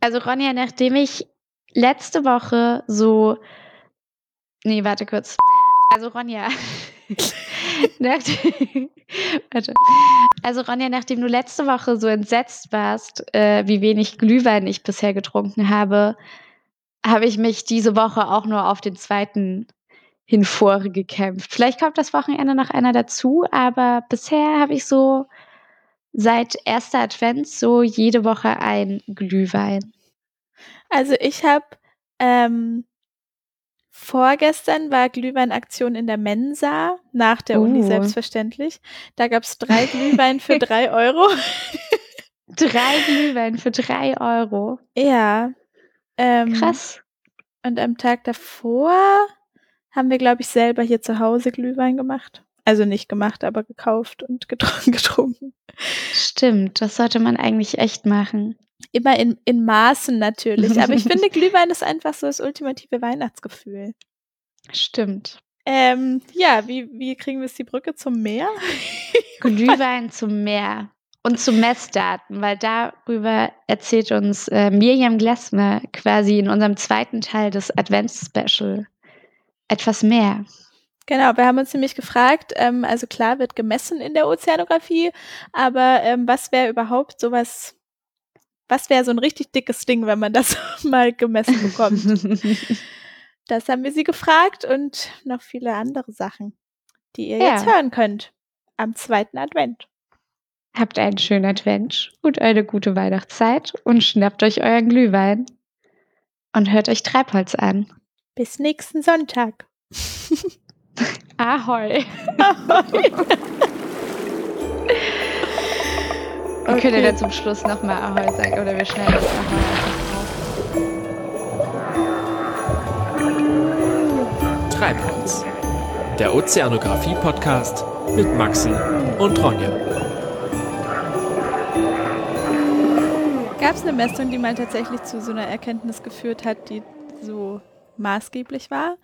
Also Ronja, nachdem ich letzte Woche so. Nee, warte kurz. Also Ronja. nachdem, warte. Also Ronja, nachdem du letzte Woche so entsetzt warst, äh, wie wenig Glühwein ich bisher getrunken habe, habe ich mich diese Woche auch nur auf den zweiten hinvorgekämpft. Vielleicht kommt das Wochenende noch einer dazu, aber bisher habe ich so seit erster Advent so jede Woche ein Glühwein. Also ich habe ähm, vorgestern war Glühweinaktion in der Mensa, nach der uh. Uni selbstverständlich. Da gab es drei Glühwein für drei Euro. drei Glühwein für drei Euro. Ja. Ähm, Krass. Und am Tag davor haben wir, glaube ich, selber hier zu Hause Glühwein gemacht. Also nicht gemacht, aber gekauft und getrunken. Stimmt, das sollte man eigentlich echt machen. Immer in, in Maßen natürlich. Aber ich finde, Glühwein ist einfach so das ultimative Weihnachtsgefühl. Stimmt. Ähm, ja, wie, wie kriegen wir es die Brücke zum Meer? Glühwein zum Meer und zu Messdaten, weil darüber erzählt uns äh, Miriam Glessner quasi in unserem zweiten Teil des Advents-Special etwas mehr. Genau, wir haben uns nämlich gefragt, ähm, also klar wird gemessen in der Ozeanographie, aber ähm, was wäre überhaupt sowas, was wäre so ein richtig dickes Ding, wenn man das mal gemessen bekommt? das haben wir sie gefragt und noch viele andere Sachen, die ihr ja. jetzt hören könnt am zweiten Advent. Habt einen schönen Advent und eine gute Weihnachtszeit und schnappt euch euren Glühwein und hört euch Treibholz an. Bis nächsten Sonntag. Ahoi. Ahoi. Wir okay. können ja zum Schluss nochmal Ahoi sagen oder wir schneiden das Ahoi einfach Treibholz. Der Ozeanographie-Podcast mit Maxi und Ronja. Gab es eine Messung, die mal tatsächlich zu so einer Erkenntnis geführt hat, die so maßgeblich war?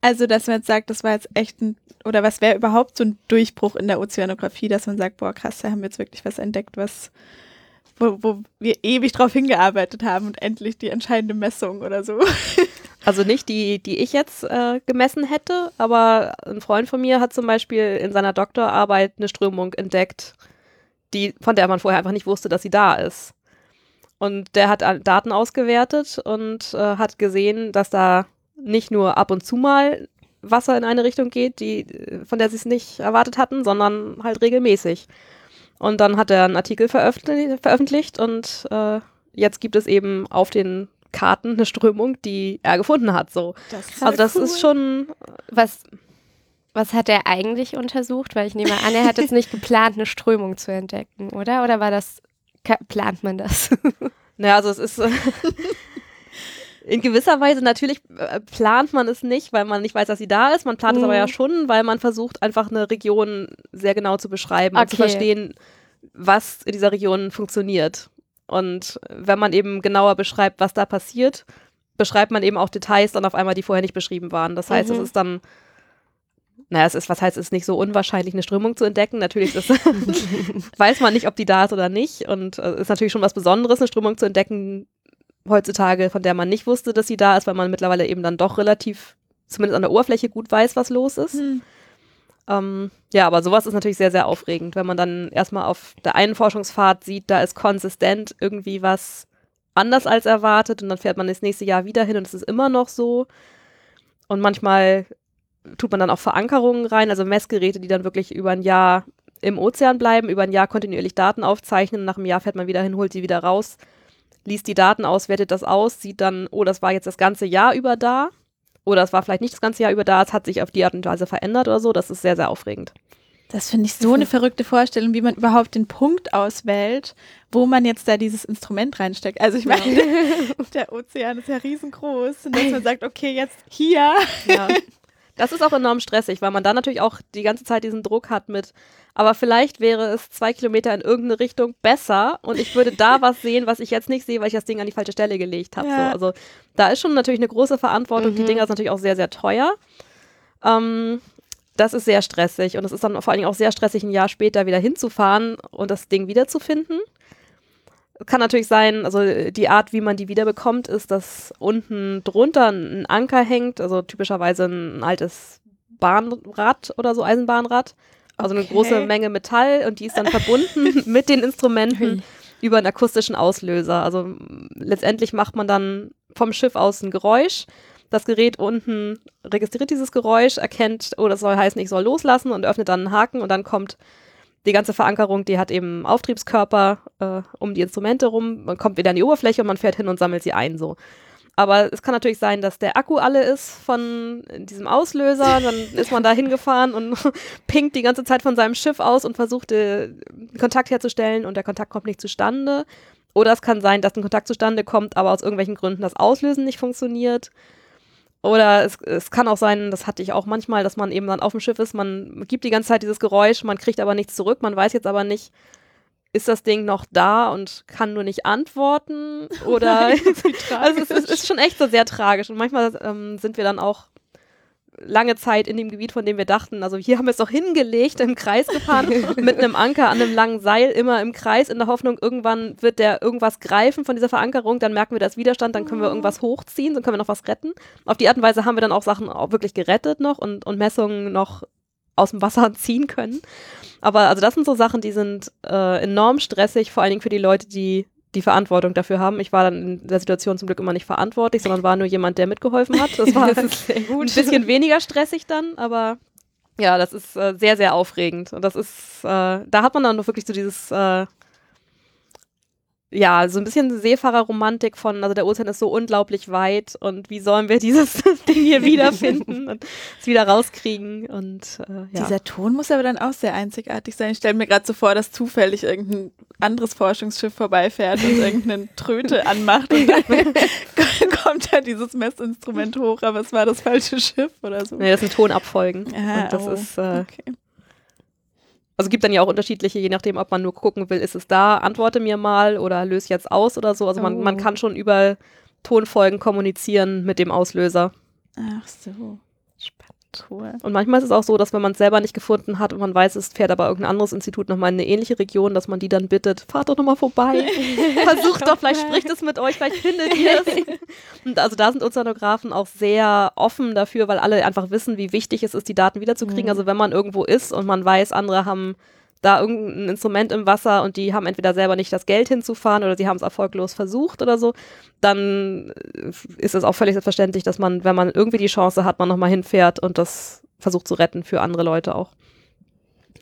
Also, dass man jetzt sagt, das war jetzt echt ein, oder was wäre überhaupt so ein Durchbruch in der Ozeanographie, dass man sagt, boah, krass, da haben wir jetzt wirklich was entdeckt, was, wo, wo wir ewig drauf hingearbeitet haben und endlich die entscheidende Messung oder so. Also nicht die, die ich jetzt äh, gemessen hätte, aber ein Freund von mir hat zum Beispiel in seiner Doktorarbeit eine Strömung entdeckt, die, von der man vorher einfach nicht wusste, dass sie da ist. Und der hat Daten ausgewertet und äh, hat gesehen, dass da nicht nur ab und zu mal Wasser in eine Richtung geht, die, von der sie es nicht erwartet hatten, sondern halt regelmäßig. Und dann hat er einen Artikel veröffentlicht, veröffentlicht und äh, jetzt gibt es eben auf den Karten eine Strömung, die er gefunden hat. So. Das also das cool. ist schon was. Was hat er eigentlich untersucht? Weil ich nehme an, er hat jetzt nicht geplant, eine Strömung zu entdecken, oder? Oder war das plant man das? naja, also es ist in gewisser Weise natürlich äh, plant man es nicht, weil man nicht weiß, dass sie da ist. Man plant mhm. es aber ja mhm. schon, weil man versucht einfach eine Region sehr genau zu beschreiben okay. und zu verstehen, was in dieser Region funktioniert. Und wenn man eben genauer beschreibt, was da passiert, beschreibt man eben auch Details dann auf einmal, die vorher nicht beschrieben waren. Das heißt, mhm. es ist dann naja, es ist, was heißt, es ist nicht so unwahrscheinlich, eine Strömung zu entdecken. Natürlich ist, weiß man nicht, ob die da ist oder nicht. Und es äh, ist natürlich schon was Besonderes, eine Strömung zu entdecken heutzutage, von der man nicht wusste, dass sie da ist, weil man mittlerweile eben dann doch relativ, zumindest an der Oberfläche, gut weiß, was los ist. Hm. Ähm, ja, aber sowas ist natürlich sehr, sehr aufregend, wenn man dann erstmal auf der einen Forschungsfahrt sieht, da ist konsistent irgendwie was anders als erwartet und dann fährt man das nächste Jahr wieder hin und es ist immer noch so. Und manchmal tut man dann auch Verankerungen rein, also Messgeräte, die dann wirklich über ein Jahr im Ozean bleiben, über ein Jahr kontinuierlich Daten aufzeichnen. Nach einem Jahr fährt man wieder hin, holt sie wieder raus, liest die Daten aus, wertet das aus, sieht dann, oh, das war jetzt das ganze Jahr über da. Oder es war vielleicht nicht das ganze Jahr über da, es hat sich auf die Art und Weise verändert oder so. Das ist sehr, sehr aufregend. Das finde ich so eine verrückte Vorstellung, wie man überhaupt den Punkt auswählt, wo man jetzt da dieses Instrument reinsteckt. Also ich meine, ja. der Ozean ist ja riesengroß und dass man sagt, okay, jetzt hier. Ja. Das ist auch enorm stressig, weil man dann natürlich auch die ganze Zeit diesen Druck hat mit, aber vielleicht wäre es zwei Kilometer in irgendeine Richtung besser und ich würde da was sehen, was ich jetzt nicht sehe, weil ich das Ding an die falsche Stelle gelegt habe. Ja. So, also da ist schon natürlich eine große Verantwortung. Mhm. Die Dinger sind natürlich auch sehr, sehr teuer. Ähm, das ist sehr stressig und es ist dann vor allen Dingen auch sehr stressig, ein Jahr später wieder hinzufahren und das Ding wiederzufinden. Kann natürlich sein, also die Art, wie man die wiederbekommt, ist, dass unten drunter ein Anker hängt, also typischerweise ein altes Bahnrad oder so, Eisenbahnrad. Also eine Okay. große Menge Metall und die ist dann verbunden mit den Instrumenten über einen akustischen Auslöser. Also letztendlich macht man dann vom Schiff aus ein Geräusch. Das Gerät unten registriert dieses Geräusch, erkennt, oh, das soll heißen, ich soll loslassen und öffnet dann einen Haken und dann kommt die ganze Verankerung, die hat eben Auftriebskörper äh, um die Instrumente rum, man kommt wieder an die Oberfläche und man fährt hin und sammelt sie ein so. Aber es kann natürlich sein, dass der Akku alle ist von diesem Auslöser. Dann ist man da hingefahren und pinkt die ganze Zeit von seinem Schiff aus und versucht, äh, Kontakt herzustellen und der Kontakt kommt nicht zustande. Oder es kann sein, dass ein Kontakt zustande kommt, aber aus irgendwelchen Gründen das Auslösen nicht funktioniert. Oder es, es kann auch sein, das hatte ich auch manchmal, dass man eben dann auf dem Schiff ist, man gibt die ganze Zeit dieses Geräusch, man kriegt aber nichts zurück, man weiß jetzt aber nicht, ist das Ding noch da und kann nur nicht antworten? Oder also es ist, ist schon echt so sehr tragisch. Und manchmal ähm, sind wir dann auch lange Zeit in dem Gebiet, von dem wir dachten, also hier haben wir es doch hingelegt, im Kreis gefahren, mit einem Anker an einem langen Seil, immer im Kreis, in der Hoffnung, irgendwann wird der irgendwas greifen von dieser Verankerung, dann merken wir, da ist Widerstand, dann können wir irgendwas hochziehen, dann können wir noch was retten. Auf die Art und Weise haben wir dann auch Sachen auch wirklich gerettet noch und, und Messungen noch aus dem Wasser ziehen können. Aber also das sind so Sachen, die sind äh, enorm stressig, vor allen Dingen für die Leute, die die Verantwortung dafür haben. Ich war dann in der Situation zum Glück immer nicht verantwortlich, sondern war nur jemand, der mitgeholfen hat. Das war ein bisschen weniger stressig dann, aber ja, das ist äh, sehr, sehr aufregend. Und das ist, äh, da hat man dann wirklich so dieses, äh, ja, so ein bisschen Seefahrerromantik von, also der Ozean ist so unglaublich weit und wie sollen wir dieses Ding hier wiederfinden und es wieder rauskriegen und äh, ja. Dieser Ton muss aber dann auch sehr einzigartig sein. Ich stelle mir gerade so vor, dass zufällig irgendein anderes Forschungsschiff vorbeifährt und irgendeine Tröte anmacht und dann kommt da dieses Messinstrument hoch, aber es war das falsche Schiff oder so. Nee, das sind Tonabfolgen. Ah, und das oh, ist, äh, okay. Also gibt dann ja auch unterschiedliche, je nachdem, ob man nur gucken will, ist es da, antworte mir mal oder löse jetzt aus oder so. Also man, man Oh. kann schon über Tonfolgen kommunizieren mit dem Auslöser. Ach so. Spannend. Cool. Und manchmal ist es auch so, dass wenn man es selber nicht gefunden hat und man weiß, es fährt aber irgendein anderes Institut nochmal in eine ähnliche Region, dass man die dann bittet, fahrt doch nochmal vorbei. Versucht doch, vielleicht spricht es mit euch, vielleicht findet ihr es. Und also da sind Ozeanographen auch sehr offen dafür, weil alle einfach wissen, wie wichtig es ist, die Daten wiederzukriegen. Mhm. Also wenn man irgendwo ist und man weiß, andere haben da irgendein Instrument im Wasser und die haben entweder selber nicht das Geld hinzufahren oder sie haben es erfolglos versucht oder so, dann äh, ist es auch völlig selbstverständlich, dass man, wenn man irgendwie die Chance hat, man nochmal hinfährt und das versucht zu retten für andere Leute auch.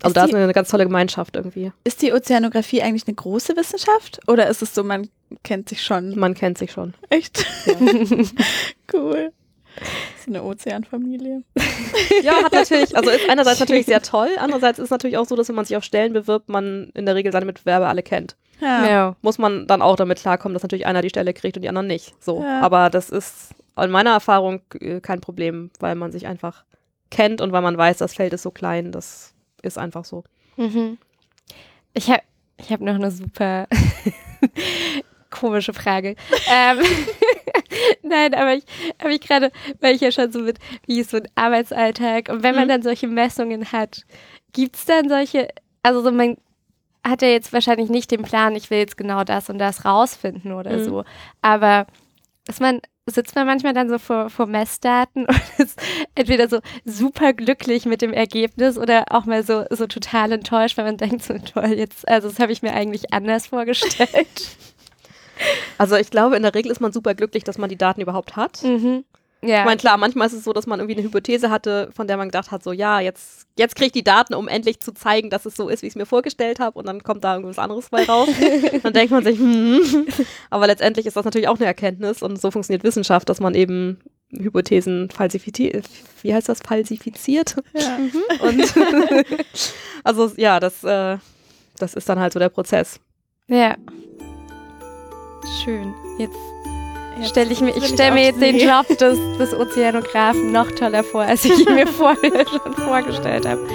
Also Ist da die- ist eine ganz tolle Gemeinschaft irgendwie. Ist die Ozeanographie eigentlich eine große Wissenschaft oder ist es so, man kennt sich schon? Man kennt sich schon. Echt? cool. So eine Ozeanfamilie. Ja, hat natürlich, also ist einerseits natürlich sehr toll, andererseits ist es natürlich auch so, dass wenn man sich auf Stellen bewirbt, man in der Regel seine Mitbewerber alle kennt. Ja. Ja. Muss man dann auch damit klarkommen, dass natürlich einer die Stelle kriegt und die anderen nicht. So. Ja. Aber das ist in meiner Erfahrung äh, kein Problem, weil man sich einfach kennt und weil man weiß, das Feld ist so klein, das ist einfach so. Mhm. Ich habe ich hab noch eine super komische Frage. ähm, Nein, aber ich habe ich gerade, weil ich ja schon so mit, wie ist so ein Arbeitsalltag und wenn man Mhm. dann solche Messungen hat, gibt es dann solche, also so man hat ja jetzt wahrscheinlich nicht den Plan, ich will jetzt genau das und das rausfinden oder Mhm. so, aber ist man, sitzt man manchmal dann so vor, vor Messdaten und ist entweder so super glücklich mit dem Ergebnis oder auch mal so, so total enttäuscht, weil man denkt so toll, jetzt, also das habe ich mir eigentlich anders vorgestellt. Also ich glaube, in der Regel ist man super glücklich, dass man die Daten überhaupt hat. mhm. Ja. Ich meine, klar, manchmal ist es so, dass man irgendwie eine Hypothese hatte, von der man gedacht hat, so ja, jetzt, jetzt kriege ich die Daten, um endlich zu zeigen, dass es so ist, wie ich es mir vorgestellt habe und dann kommt da irgendwas anderes bei raus. dann denkt man sich, hm. aber letztendlich ist das natürlich auch eine Erkenntnis und so funktioniert Wissenschaft, dass man eben Hypothesen falsifiziert, wie heißt das, falsifiziert? Ja. Und also ja, das, äh, das ist dann halt so der Prozess. Ja. Schön. Jetzt Jetzt stelle ich mir, ich stelle mir jetzt den. Job des, des Ozeanographen noch toller vor, als ich ihn mir vorher schon vorgestellt habe.